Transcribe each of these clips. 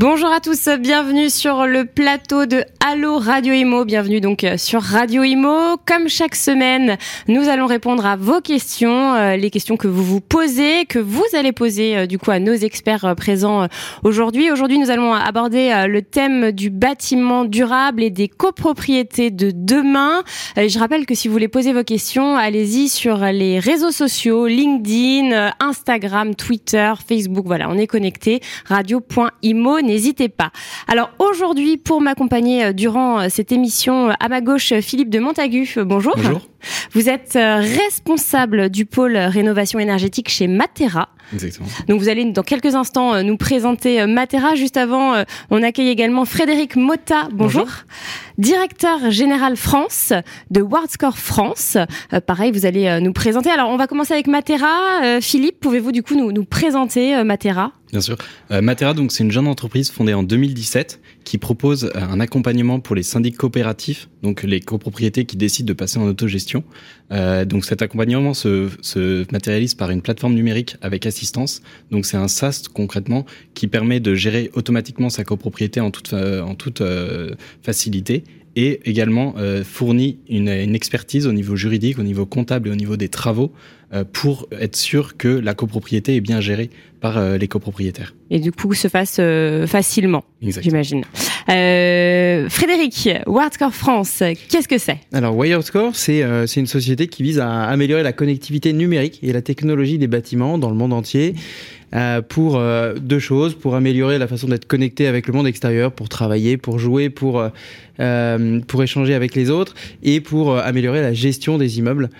Bonjour à tous, bienvenue sur le plateau de Allo Radio Imo, bienvenue donc euh, sur Radio Imo. Comme chaque semaine, nous allons répondre à vos questions, euh, les questions que vous vous posez, que vous allez poser euh, du coup à nos experts présents aujourd'hui. Aujourd'hui, nous allons aborder le thème du bâtiment durable et des copropriétés de demain. Je rappelle que si vous voulez poser vos questions, allez-y sur les réseaux sociaux, LinkedIn, Instagram, Twitter, Facebook, voilà, on est connecté, radio.imo n'hésitez pas. Alors aujourd'hui, pour m'accompagner euh, durant euh, cette émission, euh, à ma gauche, Philippe de Montagu. Bonjour. Bonjour. Vous êtes responsable du pôle rénovation énergétique chez Matera. Exactement. Donc vous allez dans quelques instants nous présenter Matera. Juste avant, on accueille également Frédéric Mota. Bonjour. Directeur général France de WordScore France. pareil, vous allez nous présenter. Alors on va commencer avec Matera. Philippe, pouvez-vous du coup nous, nous présenter Matera? Bien sûr. Euh, Matera, donc, c'est une jeune entreprise fondée en 2017 qui propose euh, un accompagnement pour les syndics coopératifs, donc les copropriétés qui décident de passer en autogestion. Euh, donc, cet accompagnement se, se, matérialise par une plateforme numérique avec assistance. Donc, c'est un SaaS concrètement qui permet de gérer automatiquement sa copropriété en toute, euh, en toute facilité et également fournit une, une expertise au niveau juridique, au niveau comptable et au niveau des travaux euh, pour être sûr que la copropriété est bien gérée par euh, les copropriétaires. Et du coup, se fasse euh, facilement, j'imagine. Euh, Frédéric, WireScore France, qu'est-ce que c'est? Alors, WireScore, c'est c'est une société qui vise à améliorer la connectivité numérique et la technologie des bâtiments dans le monde entier. Euh, pour euh, deux choses, pour améliorer la façon d'être connecté avec le monde extérieur, pour travailler, pour jouer, pour, euh, pour échanger avec les autres et pour améliorer la gestion des immeubles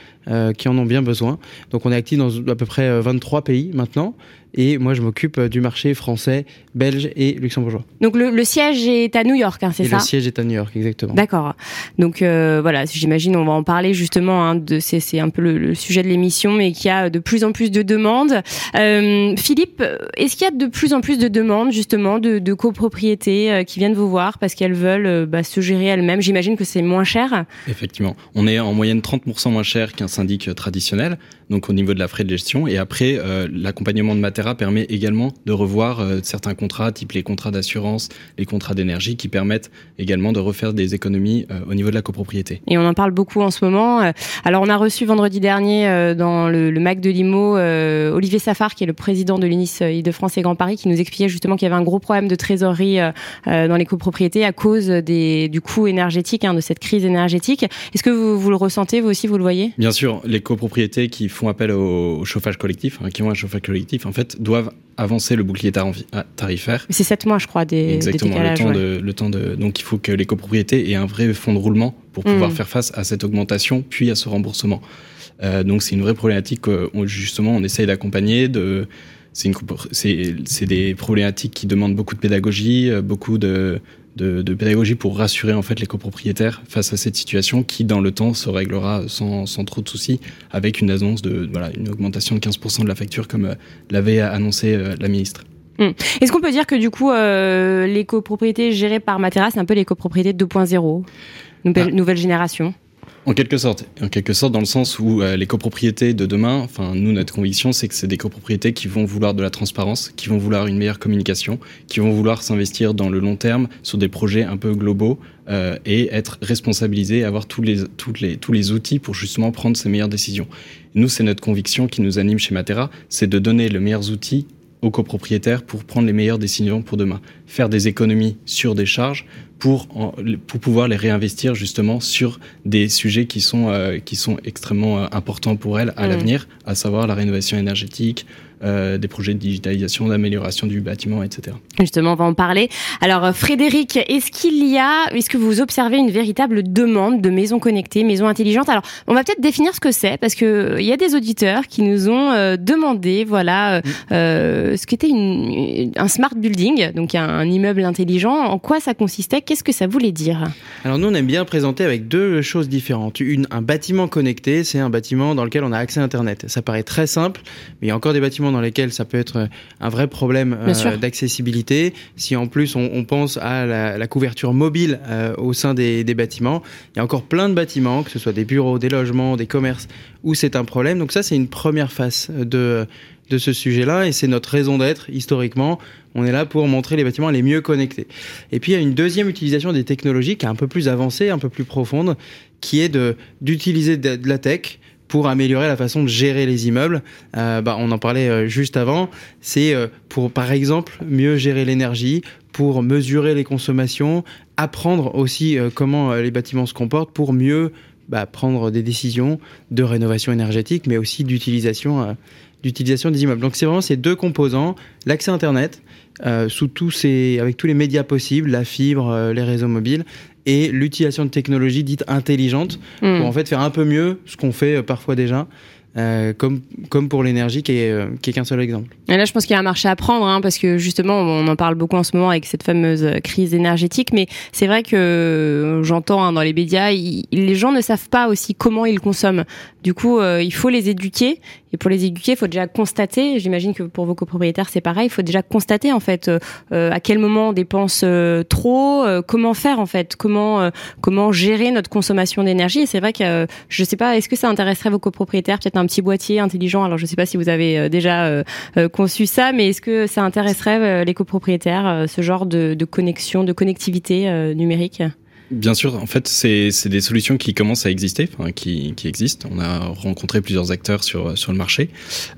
qui en ont bien besoin. Donc on est actif dans à peu près 23 pays maintenant et moi je m'occupe euh, du marché français, belge et luxembourgeois. Donc le, le siège est à New York, hein, c'est ça Le siège est à New York, exactement. D'accord. Donc euh, voilà, j'imagine on va en parler justement. Hein, de c'est un peu le, sujet de l'émission, mais qu'il y a de plus en plus de demandes. Euh, Philippe, est-ce qu'il y a de plus en plus de demandes justement de, de copropriétés euh, qui viennent vous voir parce qu'elles veulent euh, bah, se gérer elles-mêmes? J'imagine que c'est moins cher. Effectivement, on est en moyenne 30% moins cher qu'un syndic traditionnel, donc au niveau de la frais de gestion. Et après, l'accompagnement de matériel permet également de revoir euh, certains contrats, type les contrats d'assurance, les contrats d'énergie, qui permettent également de refaire des économies euh, au niveau de la copropriété. Et on en parle beaucoup en ce moment. Euh, alors on a reçu vendredi dernier dans le, le MAC de Limo Olivier Safar, qui est le président de l'UNIS Île-de-France et Grand Paris, qui nous expliquait justement qu'il y avait un gros problème de trésorerie dans les copropriétés à cause des, du coût énergétique, hein, de cette crise énergétique. Est-ce que vous, vous, le ressentez, vous aussi, vous le voyez? Bien sûr, les copropriétés qui font appel au, chauffage collectif, hein, qui ont un chauffage collectif, en fait, doivent avancer le bouclier ah, tarifaire. C'est 7 mois, je crois, des, Exactement, le, temps de, le temps de. Donc, il faut que les copropriétés aient un vrai fonds de roulement pour pouvoir mm. faire face à cette augmentation, puis à ce remboursement. Euh, donc, c'est une vraie problématique qu'on, justement, on essaye d'accompagner. De, c'est des problématiques qui demandent beaucoup de pédagogie, euh, beaucoup de, de, de, pédagogie pour rassurer en fait les copropriétaires face à cette situation qui dans le temps se réglera sans, sans trop de soucis avec une annonce de voilà une augmentation de 15% de la facture comme euh, l'avait annoncé euh, la ministre. Hmm. Est-ce qu'on peut dire que du coup euh, les copropriétés gérées par Matera c'est un peu les copropriétés 2.0 nouvelle, ah. nouvelle génération? En quelque sorte, en quelque sorte, dans le sens où euh, les copropriétés de demain, enfin nous notre conviction, c'est que c'est des copropriétés qui vont vouloir de la transparence, qui vont vouloir une meilleure communication, qui vont vouloir s'investir dans le long terme sur des projets un peu globaux euh, et être responsabilisés, avoir tous les, les, tous les outils pour justement prendre ces meilleures décisions. Nous, c'est notre conviction qui nous anime chez Matera, c'est de donner les meilleurs outils aux copropriétaires pour prendre les meilleures décisions pour demain, faire des économies sur des charges pour, pour pouvoir les réinvestir justement sur des sujets qui sont, euh, qui sont extrêmement euh, importants pour elles à mmh. l'avenir, à savoir la rénovation énergétique, euh, des projets de digitalisation, d'amélioration du bâtiment, etc. Justement, on va en parler. Alors, euh, Frédéric, est-ce qu'il y a, est-ce que vous observez une véritable demande de maisons connectées, maisons intelligentes? Alors, on va peut-être définir ce que c'est, parce que euh, il y a des auditeurs qui nous ont demandé, voilà, euh, ce qu'était une, un smart building, donc un, immeuble intelligent. En quoi ça consistait? Qu'est-ce que ça voulait dire? Alors nous, on aime bien présenter avec deux choses différentes. Une, un bâtiment connecté, c'est un bâtiment dans lequel on a accès à Internet. Ça paraît très simple, mais il y a encore des bâtiments dans lesquels ça peut être un vrai problème euh, d'accessibilité. Si en plus on, on pense à la, la couverture mobile euh, au sein des, des bâtiments, il y a encore plein de bâtiments, que ce soit des bureaux, des logements, des commerces, où c'est un problème. Donc ça, c'est une première face de de ce sujet-là et c'est notre raison d'être historiquement. On est là pour montrer les bâtiments les mieux connectés. Et puis il y a une deuxième utilisation des technologies qui est un peu plus avancée, un peu plus profonde, qui est de d'utiliser de, la tech pour améliorer la façon de gérer les immeubles. Euh, bah, on en parlait euh, juste avant. C'est euh, pour, par exemple, mieux gérer l'énergie, pour mesurer les consommations, apprendre aussi comment les bâtiments se comportent pour mieux bah, prendre des décisions de rénovation énergétique, mais aussi d'utilisation d'utilisation des immeubles. Donc c'est vraiment ces deux composants, l'accès Internet, sous tous ces, avec tous les médias possibles, la fibre, les réseaux mobiles, et l'utilisation de technologies dites intelligentes mmh. pour en fait faire un peu mieux ce qu'on fait euh, parfois déjà. Euh, comme, comme pour l'énergie qui est, euh, qui est qu'un seul exemple. Et là, je pense qu'il y a un marché à prendre, hein, parce que justement, on en parle beaucoup en ce moment avec cette fameuse crise énergétique, mais c'est vrai que j'entends hein, dans les médias, les gens ne savent pas aussi comment ils consomment. Du coup, euh, il faut les éduquer, et pour les éduquer, il faut déjà constater, j'imagine que pour vos copropriétaires, c'est pareil, il faut déjà constater en fait à quel moment on dépense trop, comment faire en fait, comment, comment gérer notre consommation d'énergie. Et c'est vrai que, je sais pas, est-ce que ça intéresserait vos copropriétaires peut-être un petit boîtier intelligent? Alors je ne sais pas si vous avez euh, déjà euh, euh, conçu ça, mais est-ce que ça intéresserait les copropriétaires ce genre de, de connexion, de connectivité numérique? Bien sûr, en fait, c'est des solutions qui commencent à exister, enfin, qui, qui existent. On a rencontré plusieurs acteurs sur sur le marché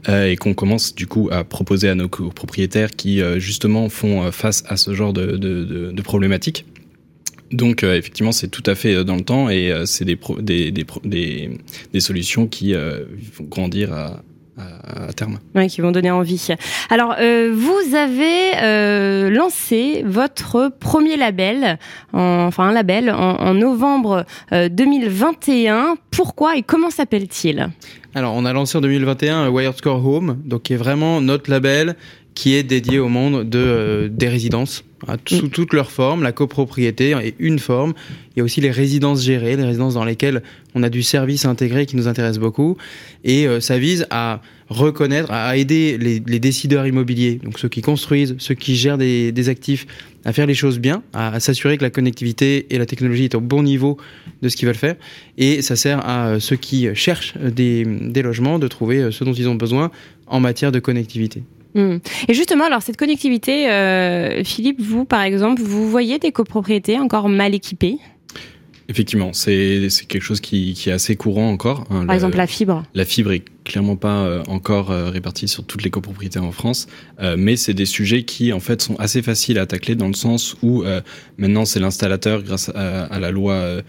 euh, et qu'on commence du coup à proposer à nos copropriétaires qui justement font face à ce genre de, de, de, problématiques. Donc euh, effectivement, c'est tout à fait euh, dans le temps et euh, c'est des, des, des, des, solutions qui vont grandir à, à, terme. Oui, qui vont donner envie. Alors, euh, vous avez euh, lancé votre premier label, en, enfin un label, en, en novembre euh, 2021. Pourquoi et comment s'appelle-t-il? Alors, on a lancé en 2021 Wired Score Home, donc qui est vraiment notre label qui est dédié au monde de, euh, des résidences sous mm. toutes leurs formes. La copropriété est une forme. Il y a aussi les résidences gérées, les résidences dans lesquelles on a du service intégré qui nous intéresse beaucoup. Et euh, ça vise à reconnaître, à aider les, les, décideurs immobiliers, donc ceux qui construisent, ceux qui gèrent des, des actifs, à faire les choses bien, à, à s'assurer que la connectivité et la technologie est au bon niveau de ce qu'ils veulent faire. Et ça sert à euh, ceux qui cherchent des, des logements de trouver ce dont ils ont besoin en matière de connectivité. Mmh. Et justement, alors cette connectivité, euh, Philippe, vous par exemple, vous voyez des copropriétés encore mal équipées? Effectivement, c'est quelque chose qui, qui, est assez courant encore. Hein, Par le, exemple, la fibre. La fibre est clairement pas euh, encore euh, répartie sur toutes les copropriétés en France, euh, mais c'est des sujets qui en fait sont assez faciles à tacler dans le sens où maintenant c'est l'installateur grâce à, à, la loi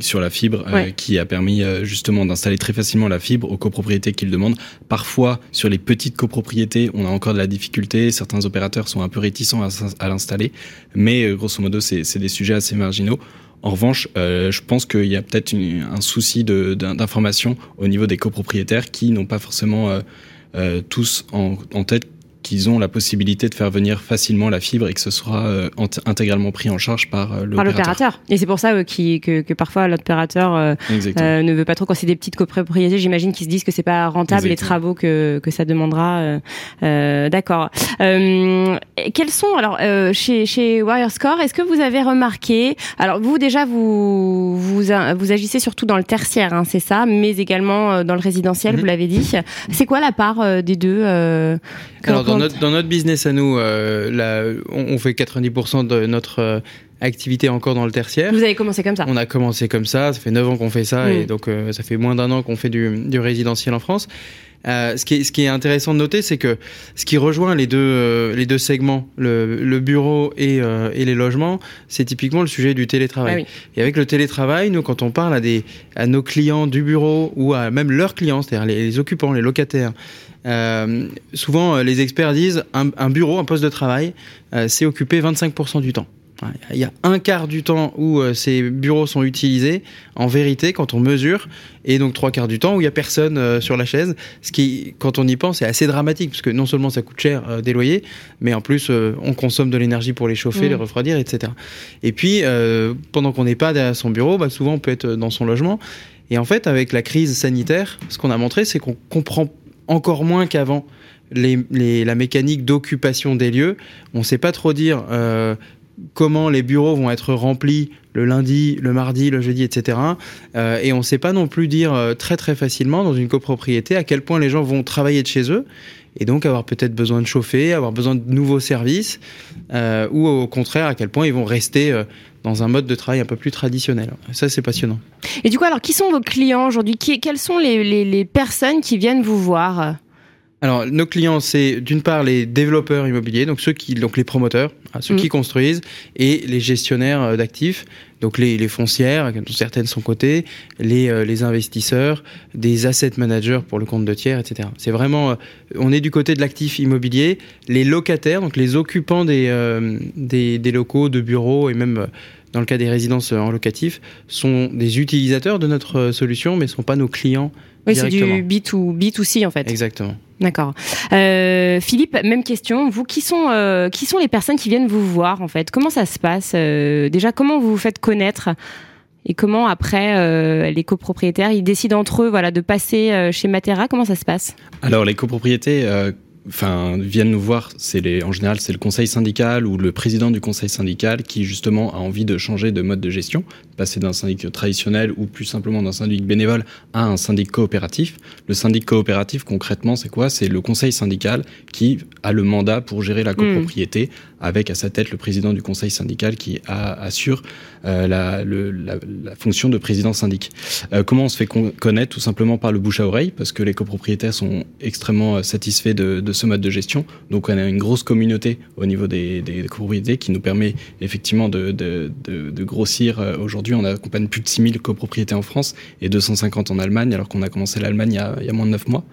sur la fibre ouais. euh, qui a permis euh, justement d'installer très facilement la fibre aux copropriétés qu'ils demandent. Parfois, sur les petites copropriétés, on a encore de la difficulté. Certains opérateurs sont un peu réticents à, à l'installer, mais euh, grosso modo, c'est des sujets assez marginaux. En revanche, je pense qu'il y a peut-être un souci d'information au niveau des copropriétaires qui n'ont pas forcément tous en, en tête qu'ils ont la possibilité de faire venir facilement la fibre et que ce sera euh, intégralement pris en charge par euh, l'opérateur. Et c'est pour ça euh, qui, que, que, parfois l'opérateur euh, euh, ne veut pas trop quand c'est des petites copropriétés. J'imagine qu'ils se disent que c'est pas rentable Exactement. les travaux que, que ça demandera. D'accord. quels sont alors chez chez Wirescore Est-ce que vous avez remarqué Alors vous déjà vous vous vous agissez surtout dans le tertiaire, hein, c'est ça, mais également dans le résidentiel. Mm -hmm. Vous l'avez dit. C'est quoi la part des deux alors dans notre, dans notre business à nous, euh, là, on, on, fait 90% de notre euh, activité encore dans le tertiaire. Vous avez commencé comme ça On a commencé comme ça, ça fait 9 ans qu'on fait ça, mmh. et donc euh, ça fait moins d'un an qu'on fait du, du, résidentiel en France. Ce, qui est, ce qui est intéressant de noter, c'est que ce qui rejoint les deux, les deux segments, le, le bureau et, et, les logements, c'est typiquement le sujet du télétravail. Ah oui. Et avec le télétravail, nous, quand on parle à, des, à nos clients du bureau ou à même leurs clients, c'est-à-dire les, les, occupants, les locataires, euh, souvent les experts disent un, un, bureau, un poste de travail, c'est occupé 25% du temps. Il y a un quart du temps où euh, ces bureaux sont utilisés, en vérité, quand on mesure, et donc trois quarts du temps où il y a personne euh, sur la chaise. Ce qui, quand on y pense, est assez dramatique, parce que non seulement ça coûte cher euh, des loyers, mais en plus on consomme de l'énergie pour les chauffer, Mm. les refroidir, etc. Et puis, pendant qu'on n'est pas derrière son bureau, bah, souvent on peut être dans son logement. Et en fait, avec la crise sanitaire, ce qu'on a montré, c'est qu'on comprend encore moins qu'avant la mécanique d'occupation des lieux. On ne sait pas trop dire euh, comment les bureaux vont être remplis le lundi, le mardi, le jeudi, etc. Euh, et on ne sait pas non plus dire euh, très très facilement dans une copropriété à quel point les gens vont travailler de chez eux et donc avoir peut-être besoin de chauffer, avoir besoin de nouveaux services, ou au contraire à quel point ils vont rester dans un mode de travail un peu plus traditionnel. Ça c'est passionnant. Et du coup, alors, qui sont vos clients aujourd'hui? Quelles sont les, les- les personnes qui viennent vous voir? Alors, nos clients, c'est d'une part les développeurs immobiliers, donc ceux qui, donc les promoteurs, hein, ceux Mm. qui construisent, et les gestionnaires euh, d'actifs, donc les, les foncières, dont certaines sont cotées, les, euh, les investisseurs, des asset managers pour le compte de tiers, etc. C'est vraiment, euh, on est du côté de l'actif immobilier, les locataires, donc les occupants des, euh, des, des locaux, de bureaux et même dans le cas des résidences euh, en locatif, sont des utilisateurs de notre euh, solution, mais ne sont pas nos clients Oui, c'est du directement. B2, B2C en fait. Exactement. D'accord. Euh, Philippe, même question. Vous, qui sont, euh, qui sont les personnes qui viennent vous voir en fait? Comment ça se passe Euh, Déjà, comment vous vous faites connaître? Et comment après euh, les copropriétaires ils décident entre eux voilà de passer euh, chez Matera? Comment ça se passe? Alors les copropriétés euh, enfin viennent nous voir, c'est les en général c'est le conseil syndical ou le président du conseil syndical qui justement a envie de changer de mode de gestion, passer d'un syndic traditionnel ou plus simplement d'un syndic bénévole à un syndic coopératif. Le syndic coopératif concrètement, c'est quoi? C'est le conseil syndical qui a le mandat pour gérer la copropriété avec à sa tête le président du conseil syndical qui a- assure euh, la, le- la- la fonction de président syndic. Euh, comment on se fait con- connaître? Tout simplement par le bouche à oreille, parce que les copropriétaires sont extrêmement euh, satisfaits de, de ce mode de gestion. Donc on a une grosse communauté au niveau des, copropriétés qui nous permet effectivement de, grossir. Euh, Aujourd'hui, on accompagne plus de 6000 copropriétés en France et 250 en Allemagne, alors qu'on a commencé l'Allemagne il, il y a moins de 9 mois.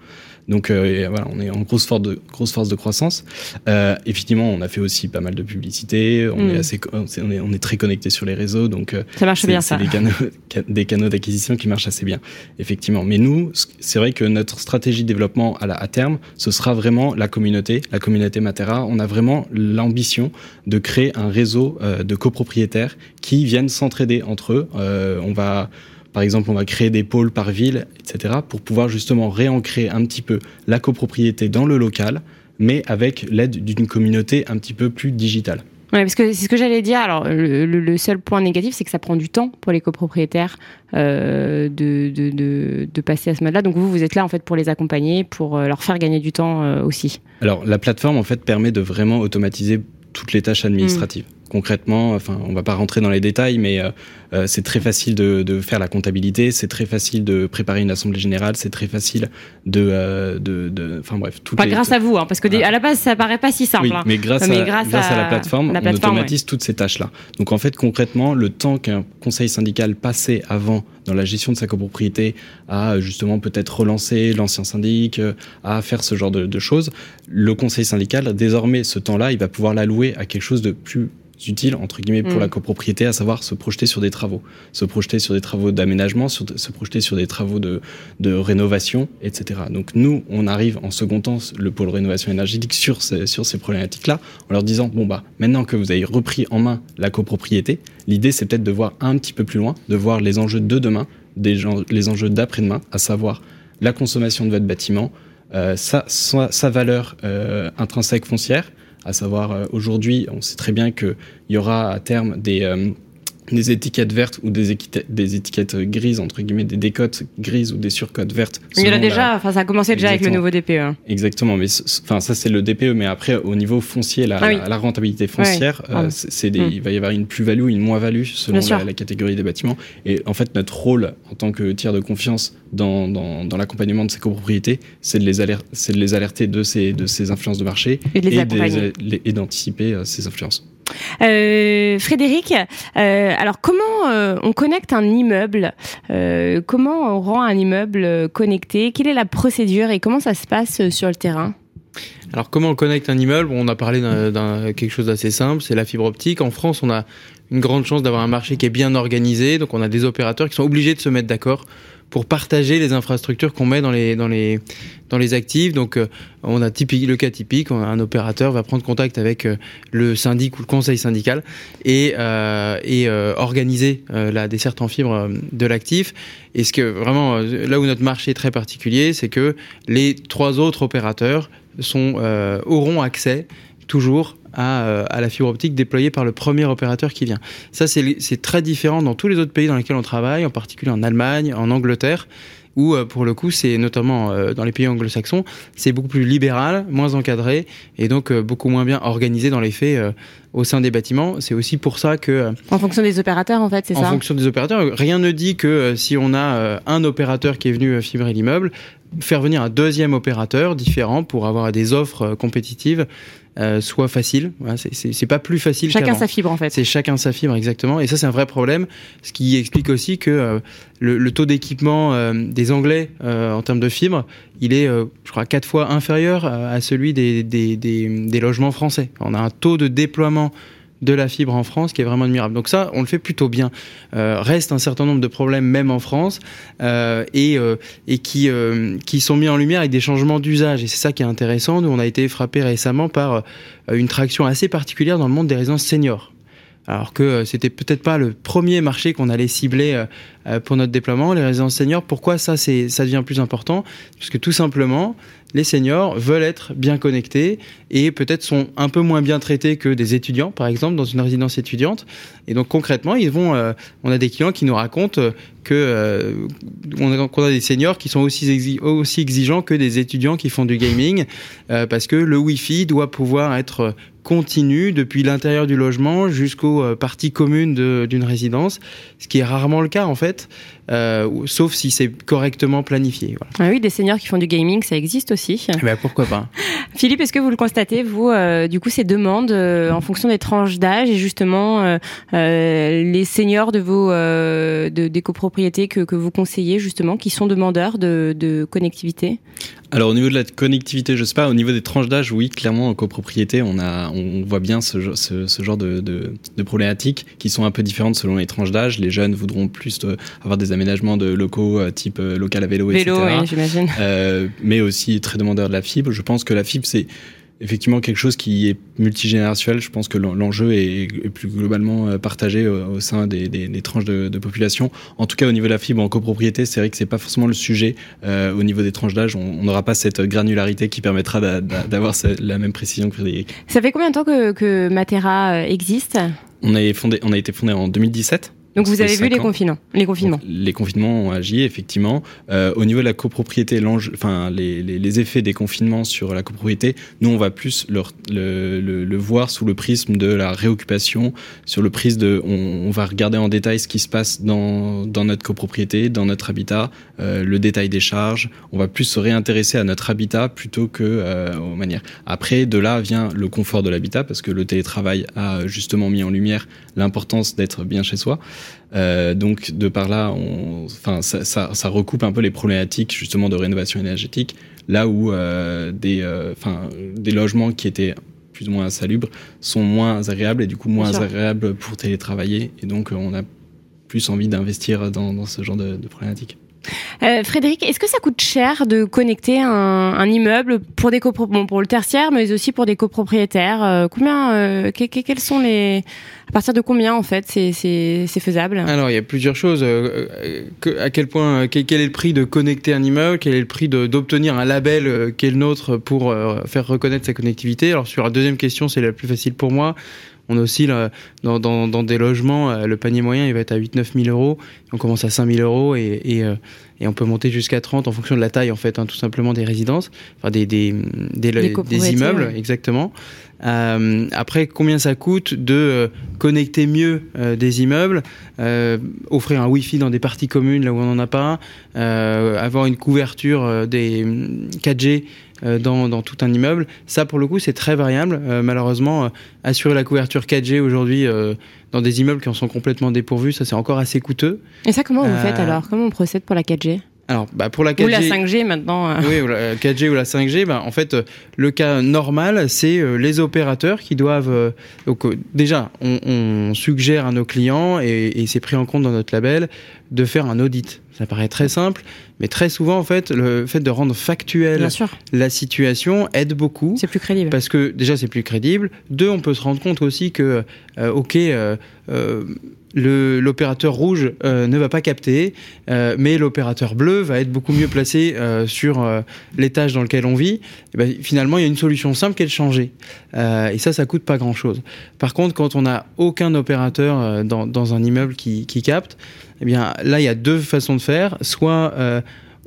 Donc euh, voilà, on est en grosse force de, grosse force de croissance. Euh, effectivement, on a fait aussi pas mal de publicité. On est assez, co- on est, on est très connecté sur les réseaux, donc euh, Ça marche bien ça. des canaux, ca- des canaux d'acquisition qui marchent assez bien, effectivement. Mais nous, c'est vrai que notre stratégie de développement à, la, à terme, ce sera vraiment la communauté, la communauté Matera. On a vraiment l'ambition de créer un réseau euh, de copropriétaires qui viennent s'entraider entre eux. On va par exemple, on va créer des pôles par ville, etc., pour pouvoir justement réancrer un petit peu la copropriété dans le local, mais avec l'aide d'une communauté un petit peu plus digitale. Ouais, parce que c'est ce que j'allais dire. Alors, le, seul point négatif, c'est que ça prend du temps pour les copropriétaires euh, de, de, de, de passer à ce mode-là. Donc, vous, vous êtes là en fait pour les accompagner, pour euh, leur faire gagner du temps euh, aussi. Alors, la plateforme, en fait, permet de vraiment automatiser toutes les tâches administratives. Concrètement, enfin, on va pas rentrer dans les détails, mais euh, euh, c'est très facile de, de faire la comptabilité, c'est très facile de préparer une assemblée générale, c'est très facile de, euh, de, enfin bref, tout Pas grâce à vous, hein, parce que des- à la base, ça paraît pas si simple. Oui, hein. mais grâce, Mais à, grâce grâce à, à la plateforme, la on automatise toutes ces tâches-là. Donc en fait, concrètement, le temps qu'un conseil syndical passait avant dans la gestion de sa copropriété à justement peut-être relancer l'ancien syndic, à faire ce genre de, de choses, le conseil syndical, désormais, ce temps-là, il va pouvoir l'allouer à quelque chose de plus utile entre guillemets pour Mm. la copropriété à savoir se projeter sur des travaux se projeter sur des travaux d'aménagement se projeter sur des travaux de, de rénovation etc donc nous on arrive en second temps le pôle rénovation énergétique sur ces, sur ces problématiques là en leur disant bon bah maintenant que vous avez repris en main la copropriété l'idée c'est peut-être de voir un petit peu plus loin de voir les enjeux de demain des gens, les enjeux d'après-demain à savoir la consommation de votre bâtiment euh, sa, sa, sa valeur euh, intrinsèque foncière à savoir euh, aujourd'hui, on sait très bien qu'il y aura à terme des, euh, des étiquettes vertes ou des, des étiquettes grises, entre guillemets, des décotes grises ou des surcotes vertes. Il y en a déjà, enfin, ça a commencé déjà avec le Exactement. nouveau DPE. hein. Exactement, mais enfin ça c'est le DPE, mais après au niveau foncier, la, Ah oui. la, la rentabilité foncière, Ouais, euh, c'est des- Mm. il va y avoir une plus-value, une moins-value selon la, catégorie des bâtiments. Et en fait notre rôle en tant que tiers de confiance dans, dans, dans l'accompagnement de ces copropriétés, c'est de les alerter, c'est de les alerter de ces de ces influences de marché et d'anticiper euh, ces influences. Euh, Frédéric, euh, alors comment euh, on connecte un immeuble Comment on rend un immeuble connecté? Quelle est la procédure et comment ça se passe sur le terrain? Alors comment on connecte un immeuble? On a parlé d'un quelque chose d'assez simple, c'est la fibre optique. En France, on a une grande chance d'avoir un marché qui est bien organisé, donc on a des opérateurs qui sont obligés de se mettre d'accord pour partager les infrastructures qu'on met dans les dans les dans les actifs. Donc euh, on a typique le cas typique, un opérateur va prendre contact avec euh, le syndic ou le conseil syndical et euh, et organiser la desserte en fibre de l'actif. Et ce que vraiment là où notre marché est très particulier, c'est que les trois autres opérateurs sont auront accès toujours euh, à, la fibre optique déployée par le premier opérateur qui vient. Ça, c'est très différent dans tous les autres pays dans lesquels on travaille, en particulier en Allemagne, en Angleterre où euh, pour le coup c'est notamment euh, dans les pays anglo-saxons c'est beaucoup plus libéral, moins encadré et donc beaucoup moins bien organisé dans les faits au sein des bâtiments. C'est aussi pour ça que en fonction des opérateurs en fait c'est ça? En fonction des opérateurs, rien ne dit que si on a un opérateur qui est venu fibrer l'immeuble, faire venir un deuxième opérateur différent pour avoir des offres compétitives euh, soit facile. Voilà, c'est pas plus facile. Chacun sa fibre en fait. C'est chacun sa fibre exactement. Et ça c'est un vrai problème, ce qui explique aussi que euh, le, le, taux d'équipement euh, des Anglais en termes de fibre, il est, je crois, quatre fois inférieur à celui des, des, des, des logements français. On a un taux de déploiement de la fibre en France qui est vraiment admirable. Donc ça, on le fait plutôt bien. Euh, reste un certain nombre de problèmes même en France euh, et, euh, et qui, qui sont mis en lumière avec des changements d'usage. Et c'est ça qui est intéressant. Nous, on a été frappé récemment par une traction assez particulière dans le monde des résidences seniors alors que c'était peut-être pas le premier marché qu'on allait cibler pour notre déploiement, les résidences seniors. Pourquoi ça, c'est, ça devient plus important? Parce que tout simplement, les seniors veulent être bien connectés et peut-être sont un peu moins bien traités que des étudiants, par exemple, dans une résidence étudiante. Et donc concrètement, ils vont, euh, on a des clients qui nous racontent que euh, on, a, qu'on a des seniors qui sont aussi, aussi exigeants que des étudiants qui font du gaming, euh, parce que le Wi-Fi doit pouvoir être continu depuis l'intérieur du logement jusqu'aux parties communes d'une résidence, ce qui est rarement le cas en fait. Euh, sauf si c'est correctement planifié. Ah oui, des seniors qui font du gaming, ça existe aussi. Eh ben, pourquoi pas Philippe, est-ce que vous le constatez, vous, euh, du coup, ces demandes euh, en fonction des tranches d'âge et justement les seniors de vos de, des copropriétés que, que vous conseillez justement, qui sont demandeurs de, de connectivité? Alors au niveau de la connectivité, je sais pas, au niveau des tranches d'âge, oui, clairement en copropriété, on a, on voit bien ce, ce, ce genre de, de, de, problématiques qui sont un peu différentes selon les tranches d'âge. Les jeunes voudront plus avoir des aménagements de locaux euh, type euh, local à vélo, vélo etc. Oui, j'imagine. Euh, mais aussi très demandeur de la fibre. Je pense que la fibre, c'est effectivement quelque chose qui est multigénérationnel. Je pense que l'enjeu est, plus globalement euh, partagé au, sein des, des, tranches de, de, population. En tout cas, au niveau de la fibre en copropriété, c'est vrai que c'est pas forcément le sujet. Euh, au niveau des tranches d'âge, on n'aura pas cette granularité qui permettra d'avoir la même précision que Frédéric. Ça fait combien de temps que, que Matera existe? On a, fondé, on a été fondé en 2017. Donc vous avez vu les confinements, les confinements. les confinements ont agi effectivement. Euh, au niveau de la copropriété, enfin les, les, les, effets des confinements sur la copropriété, nous on va plus le, le, le, voir sous le prisme de la réoccupation, sur le prisme de, on, on, va regarder en détail ce qui se passe dans, dans notre copropriété, dans notre habitat, euh, le détail des charges. On va plus se réintéresser à notre habitat plutôt que euh, aux manières. Après, de là vient le confort de l'habitat parce que le télétravail a justement mis en lumière l'importance d'être bien chez soi. Euh, donc de par là, on, enfin, ça, ça, ça, recoupe un peu les problématiques justement de rénovation énergétique, là où euh, des, euh, enfin, des logements qui étaient plus ou moins insalubres sont moins agréables et du coup moins agréables pour télétravailler. Et donc on a plus envie d'investir dans, dans, ce genre de, de problématiques. Euh, Frédéric, est-ce que ça coûte cher de connecter un, immeuble pour des le tertiaire, mais aussi pour des copropriétaires euh, Combien, euh, sont les, à partir de combien en fait c'est faisable? Alors il y a plusieurs choses. À quel point, quel, est le prix de connecter un immeuble? Quel est le prix d'obtenir un label qui est le nôtre pour faire reconnaître sa connectivité? Alors sur la deuxième question, c'est la plus facile pour moi. On oscille dans, dans, dans, des logements, euh, le panier moyen il va être à 8-9 000 euros, on commence à 5 000 euros et, et, euh, et, on peut monter jusqu'à 30 en fonction de la taille en fait, hein, tout simplement des résidences, enfin des, des, des, des immeubles, exactement. Euh, après, combien ça coûte de euh, connecter mieux euh, des immeubles, offrir un Wi-Fi dans des parties communes là où on n'en a pas, avoir une couverture des 4G dans, dans, tout un immeuble. Ça, pour le coup, c'est très variable. malheureusement, assurer la couverture 4G aujourd'hui dans des immeubles qui en sont complètement dépourvus, ça c'est encore assez coûteux. Et ça, comment vous faites alors? Comment on procède pour la 4G alors, bah pour la 4G, ou la 5G maintenant. euh. oui, ou la 4G ou la 5G, bah, en fait, euh, le cas normal, c'est euh, les opérateurs qui doivent. euh, donc, euh, déjà, on, on suggère à nos clients, et, et c'est pris en compte dans notre label, de faire un audit. Ça paraît très simple, mais très souvent, en fait, le fait de rendre factuel la situation aide beaucoup. c'est plus crédible. Parce que déjà c'est plus crédible. Deux, on peut se rendre compte aussi que, euh, ok, euh, euh, l'opérateur rouge euh, ne va pas capter, euh, mais l'opérateur bleu va être beaucoup mieux placé euh, sur euh, l'étage dans lequel on vit. Et ben, finalement, il y a une solution simple qui est de changer. Euh, et ça, ça coûte pas grand-chose. Par contre, quand on n'a aucun opérateur euh, dans, dans un immeuble qui, qui capte, eh bien là, il y a deux façons de faire. Soit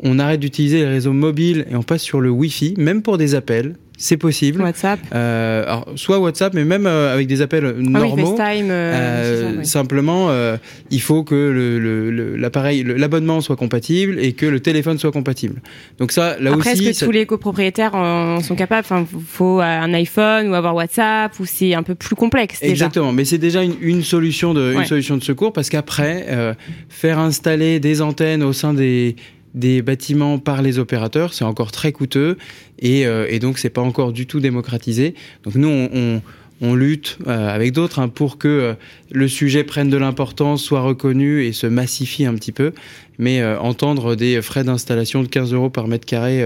on arrête d'utiliser les réseaux mobiles et on passe sur le Wi-Fi, même pour des appels. C'est possible. WhatsApp. Euh, alors, soit WhatsApp, mais même euh, avec des appels Ah oui, normaux. FaceTime. euh, euh, ça, oui. Simplement, euh, il faut que le- le- le- l'appareil, l'abonnement soit compatible et que le téléphone soit compatible. Donc ça, là Après, aussi, est-ce que ça- tous les copropriétaires en sont capables? Enfin, faut un iPhone ou avoir WhatsApp ou c'est un peu plus complexe déjà. Exactement, mais c'est déjà une, une solution de une solution de secours parce qu'après euh, faire installer des antennes au sein des des bâtiments par les opérateurs, c'est encore très coûteux et, euh, et donc c'est pas encore du tout démocratisé. Donc nous on, on, on lutte euh, avec d'autres hein, pour que euh, le sujet prenne de l'importance, soit reconnu et se massifie un petit peu. Mais euh, entendre des frais d'installation de 15 euros par mètre carré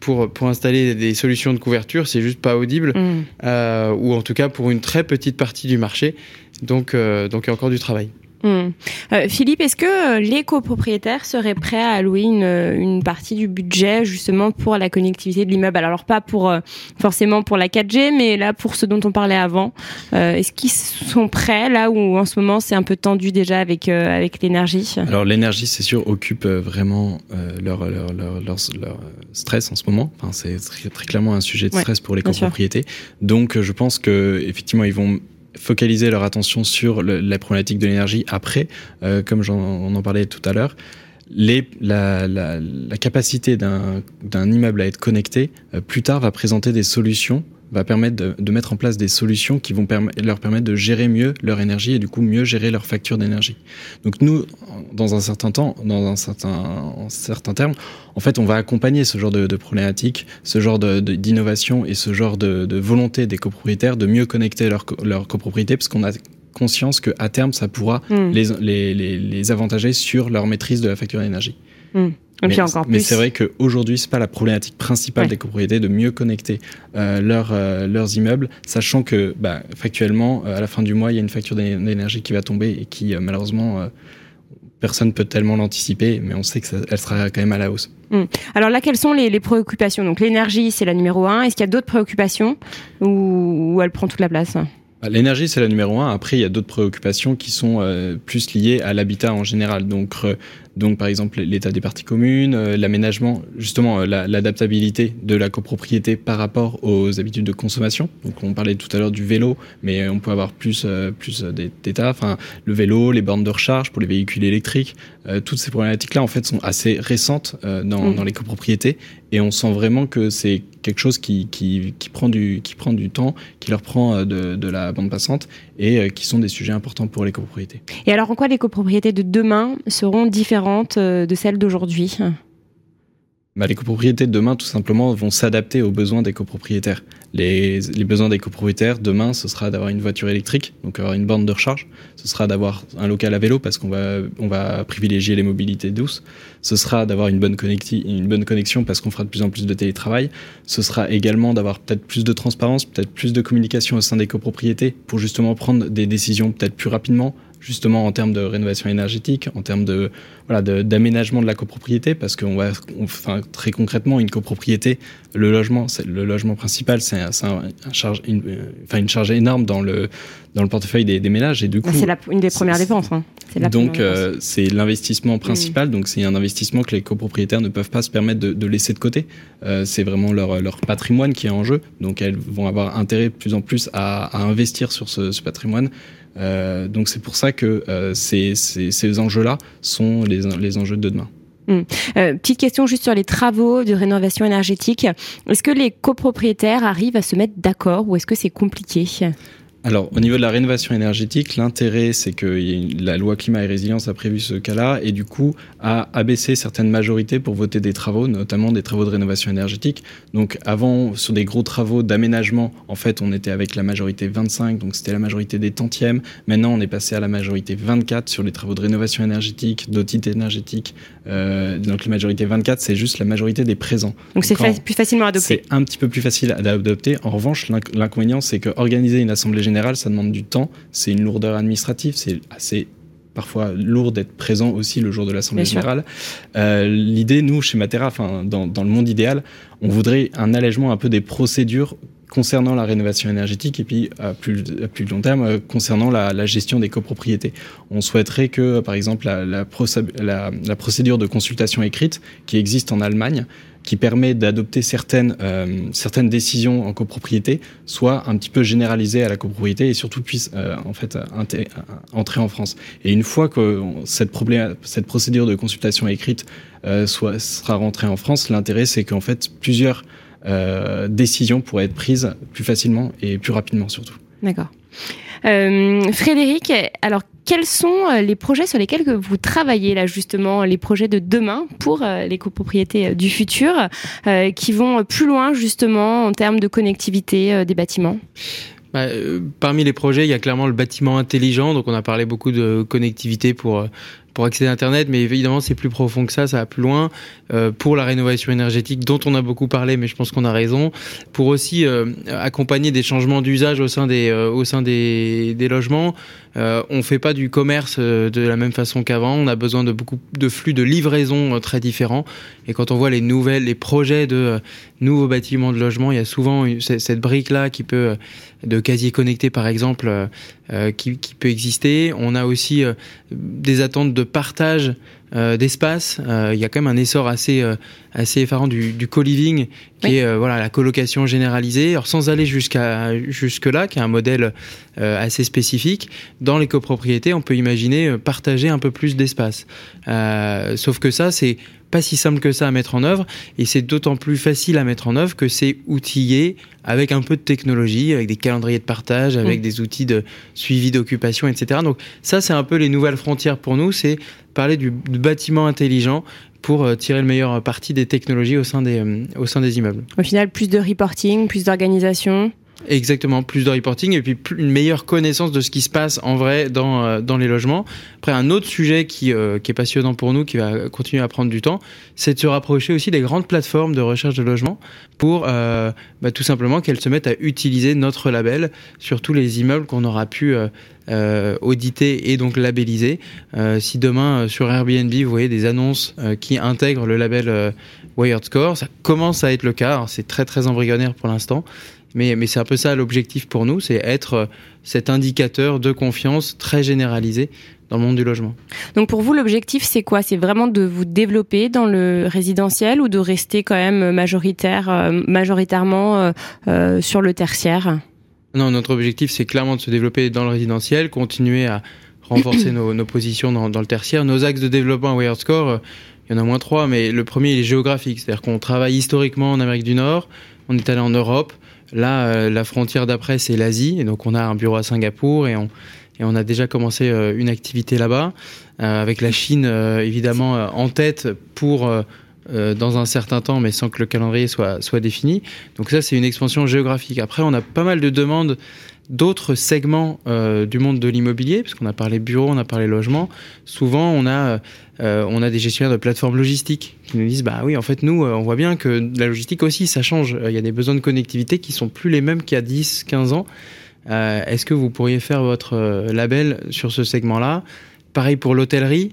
pour, pour installer des solutions de couverture, c'est juste pas audible Mm. ou en tout cas pour une très petite partie du marché. Donc, donc il y a encore du travail. Hmm. Euh, Philippe, est-ce que euh, les copropriétaires seraient prêts à allouer une, euh, une partie du budget justement pour la connectivité de l'immeuble? Alors pas pour euh, forcément pour la 4G, mais là pour ce dont on parlait avant. Euh, est-ce qu'ils sont prêts là où en ce moment c'est un peu tendu déjà avec avec l'énergie? Alors l'énergie, c'est sûr, occupe vraiment leur, leur, leur, leur, leur, stress en ce moment. Enfin, c'est très, très clairement un sujet de Ouais, stress pour les copropriétés. Donc je pense que effectivement ils vont focaliser leur attention sur la problématique de l'énergie après, euh, comme j'en, on en parlait tout à l'heure. Les, la, la, la capacité d'un, d'un immeuble à être connecté, euh, plus tard, va présenter des solutions, va permettre de, de mettre en place des solutions qui vont perm- leur permettre de gérer mieux leur énergie et du coup mieux gérer leur facture d'énergie. Donc nous, dans un certain temps, dans un certain, en certain terme, en fait, on va accompagner ce genre de, de problématiques, ce genre de- d'innovation et ce genre de, volonté des copropriétaires de mieux connecter leur, co- leur copropriété, parce qu'on a conscience qu'à terme, ça pourra Hmm. les, les, les, les avantager sur leur maîtrise de la facture d'énergie. Et puis Mais- encore mais plus. c'est vrai qu'aujourd'hui, c'est pas la problématique principale Ouais. des copropriétés de mieux connecter euh, leurs, euh, leurs immeubles, sachant que bah, factuellement, euh, à la fin du mois, il y a une facture d'é- d'énergie qui va tomber et qui, euh, malheureusement, personne peut tellement l'anticiper, mais on sait que ça, elle sera quand même à la hausse. Alors là, quelles sont les, les préoccupations? Donc l'énergie, c'est la numéro un. Est-ce qu'il y a d'autres préoccupations? Ou, elle prend toute la place? Bah, L'énergie, c'est la numéro un. Après, il y a d'autres préoccupations qui sont euh, plus liées à l'habitat en général. Donc, donc, par exemple, l'état des parties communes, euh, l'aménagement, justement, euh, la- l'adaptabilité de la copropriété par rapport aux habitudes de consommation. Donc, on parlait tout à l'heure du vélo, mais on peut avoir plus, euh, plus d'états. Enfin, le vélo, les bornes de recharge pour les véhicules électriques. Toutes ces problématiques-là, en fait, sont assez récentes dans, Mm. dans les copropriétés. Et on sent vraiment que c'est quelque chose qui, qui, qui, prend du, qui prend du temps, qui leur prend de, de la bande passante et qui sont des sujets importants pour les copropriétés. Et alors en quoi les copropriétés de demain seront différentes? Euh, de celles d'aujourd'hui Bah, les copropriétés de demain, tout simplement, vont s'adapter aux besoins des copropriétaires. Les, besoins des copropriétaires, demain, ce sera d'avoir une voiture électrique, donc avoir une borne de recharge. Ce sera d'avoir un local à vélo parce qu'on va, on va privilégier les mobilités douces. Ce sera d'avoir une une bonne connexion parce qu'on fera de plus en plus de télétravail. Ce sera également d'avoir peut-être plus de transparence, peut-être plus de communication au sein des copropriétés pour justement prendre des décisions peut-être plus rapidement, justement en termes de rénovation énergétique, en termes de voilà d'aménagement de, la copropriété, parce qu'on va, on- enfin très concrètement, une copropriété, le logement, c'est le logement principal, c'est un, c'est un- un charge, une, enfin une charge énorme dans le dans le portefeuille des, des ménages et du coup. Bah, C'est la- une des premières dépenses. hein. C'est la donc euh, c'est l'investissement principal, donc c'est un investissement que les copropriétaires ne peuvent pas se permettre de, de laisser de côté. Euh, c'est vraiment leur, leur patrimoine qui est en jeu, donc elles vont avoir intérêt de plus en plus à, à investir sur ce, ce patrimoine. Euh, donc c'est pour ça que euh, ces, ces, enjeux-là sont les, les enjeux de demain. Euh, petite question juste sur les travaux de rénovation énergétique. Est-ce que les copropriétaires arrivent à se mettre d'accord ou est-ce que c'est compliqué? Alors, au niveau de la rénovation énergétique, l'intérêt, c'est que la loi climat et résilience a prévu ce cas-là et du coup a abaissé certaines majorités pour voter des travaux, notamment des travaux de rénovation énergétique. Donc, avant, sur des gros travaux d'aménagement, en fait, on était avec la majorité 25, donc c'était la majorité des tantièmes. Maintenant, on est passé à la majorité 24 sur les travaux de rénovation énergétique, d'audit énergétique. Euh, donc, la majorité 24, c'est juste la majorité des présents. Donc, c'est plus facilement adopté. C'est un petit peu plus facile à adopter. En revanche, l'inconvénient, c'est que organiser une assemblée générale ça demande du temps, c'est une lourdeur administrative, c'est assez parfois lourd d'être présent aussi le jour de l'Assemblée générale. Euh, L'idée, nous, chez Matera, enfin, dans, dans, le monde idéal, on voudrait un allègement un peu des procédures concernant la rénovation énergétique et puis à plus, à plus long terme euh, concernant la, la, gestion des copropriétés. On souhaiterait que, par exemple, la, la, la procédure de consultation écrite qui existe en Allemagne qui permet d'adopter certaines, euh, certaines décisions en copropriété soit un petit peu généralisée à la copropriété et surtout puisse euh, en fait entrer en France. Et une fois que cette, problème, cette procédure de consultation écrite euh, soit, sera rentrée en France, l'intérêt c'est qu'en fait plusieurs euh, décisions pourraient être prises plus facilement et plus rapidement surtout. D'accord. Euh, Frédéric, alors quels sont euh, les projets sur lesquels vous travaillez là justement, les projets de demain pour euh, les copropriétés du futur, qui vont plus loin justement en termes de connectivité des bâtiments? Bah, parmi les projets, il y a clairement le bâtiment intelligent. Donc, on a parlé beaucoup de connectivité pour pour accéder à Internet, mais évidemment c'est plus profond que ça, ça va plus loin. Euh, pour la rénovation énergétique, dont on a beaucoup parlé, mais je pense qu'on a raison. Pour aussi euh, accompagner des changements d'usage au sein des euh, au sein des, des logements. On fait pas du commerce de la même façon qu'avant. On a besoin de beaucoup de flux de livraison très différents. Et quand on voit les nouvelles, les projets de nouveaux bâtiments de logement, il y a souvent cette brique là qui peut de casier connecté par exemple qui peut exister. On a aussi des attentes de partage euh, d'espace. Euh, il y a quand même un essor assez euh, assez effarant du, du co-living, qui est voilà la colocation généralisée. Alors sans aller jusqu'à jusque là, qui est un modèle assez spécifique. Dans les copropriétés, on peut imaginer partager un peu plus d'espace. sauf que ça, c'est pas si simple que ça à mettre en œuvre et c'est d'autant plus facile à mettre en œuvre que c'est outillé avec un peu de technologie, avec des calendriers de partage, avec mm. des outils de suivi d'occupation, etc. Donc ça, c'est un peu les nouvelles frontières pour nous, c'est parler du, bâtiment intelligent pour euh, tirer le meilleur parti des technologies au sein des, euh, au sein des immeubles. Au final, plus de reporting, plus d'organisation Exactement, plus de reporting et puis une meilleure connaissance de ce qui se passe en vrai dans, euh, dans les logements. Après, un autre sujet qui, euh, qui est passionnant pour nous, qui va continuer à prendre du temps, c'est de se rapprocher aussi des grandes plateformes de recherche de logement pour euh, bah, tout simplement qu'elles se mettent à utiliser notre label sur tous les immeubles qu'on aura pu auditer et donc labelliser. si demain sur Airbnb vous voyez des annonces qui intègrent le label Wired Score, ça commence à être le cas. C'est très très embryonnaire pour l'instant. Mais, mais c'est un peu ça l'objectif pour nous, c'est être euh, cet indicateur de confiance très généralisé dans le monde du logement. Donc pour vous, l'objectif, c'est quoi? C'est vraiment de vous développer dans le résidentiel ou de rester quand même majoritaire, euh, majoritairement euh, sur le tertiaire? Non, notre objectif, c'est clairement de se développer dans le résidentiel, continuer à renforcer nos, nos, positions dans, dans, le tertiaire. Nos axes de développement à Wired Score, il y en a moins trois, mais le premier, il est géographique. C'est-à-dire qu'on travaille historiquement en Amérique du Nord, on est allé en Europe, Là, euh, la frontière d'après, c'est l'Asie. Et donc, on a un bureau à Singapour et on, a déjà commencé euh, une activité là-bas, euh, avec la Chine évidemment en tête pour dans un certain temps, mais sans que le calendrier soit, soit défini. Donc ça, c'est une expansion géographique. Après, on a pas mal de demandes d'autres segments euh, du monde de l'immobilier, parce qu'on a parlé bureau, on a parlé logement. Souvent, on a, euh, on a des gestionnaires de plateformes logistiques qui nous disent, bah oui, en fait, nous, on voit bien que la logistique aussi, ça change. Il y a des besoins de connectivité qui sont plus les mêmes qu'il y a 10, 15 ans. Euh, Est-ce que vous pourriez faire votre euh, label sur ce segment-là? Pareil pour l'hôtellerie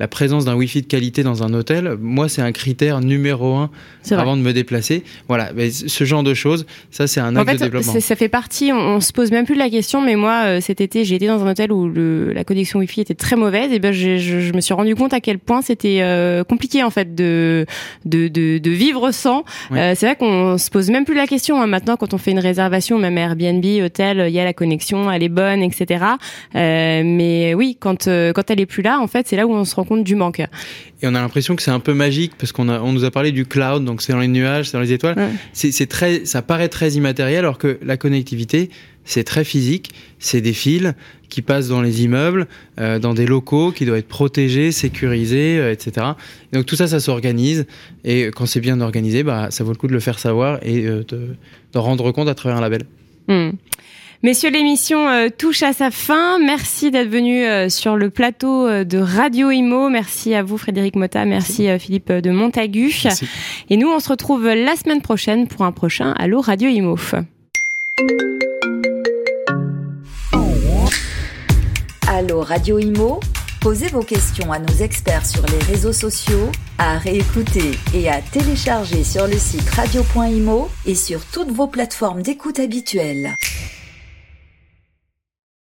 la présence d'un Wi-Fi de qualité dans un hôtel, moi, c'est un critère numéro un avant de me déplacer. Voilà, mais ce genre de choses, ça, c'est un acte de développement. Ça fait partie, on, on, se pose même plus la question, mais moi, euh, cet été, j'ai été dans un hôtel où le, la connexion Wi-Fi était très mauvaise, et ben, je, je, me suis rendu compte à quel point c'était euh, compliqué, en fait, de, de, de, de vivre sans. Euh, c'est vrai qu'on se pose même plus la question, hein, maintenant, quand on fait une réservation, même Airbnb, hôtel, il y a la connexion, elle est bonne, etc. mais oui, quand, quand elle est plus là, en fait, c'est là où on se rend du manque. Et on a l'impression que c'est un peu magique parce qu'on on nous a parlé du cloud, donc c'est dans les nuages, c'est dans les étoiles. C'est très, ça paraît très immatériel, alors que la connectivité, c'est très physique. C'est des fils qui passent dans les immeubles, euh, dans des locaux qui doivent être protégés, sécurisés, euh, etc. donc tout ça, ça s'organise. Et quand c'est bien organisé, bah, ça vaut le coup de le faire savoir et euh, de, de rendre compte à travers un label. Hmm. Messieurs, l'émission touche à sa fin. Merci d'être venu sur le plateau de Radio Imo. Merci à vous, Frédéric Motta. Merci, Philippe de Montagu. Et nous, on se retrouve la semaine prochaine pour un prochain Allo Radio Imo. Allo Radio Imo Posez vos questions à nos experts sur les réseaux sociaux, à réécouter et à télécharger sur le site radio.imo et sur toutes vos plateformes d'écoute habituelles.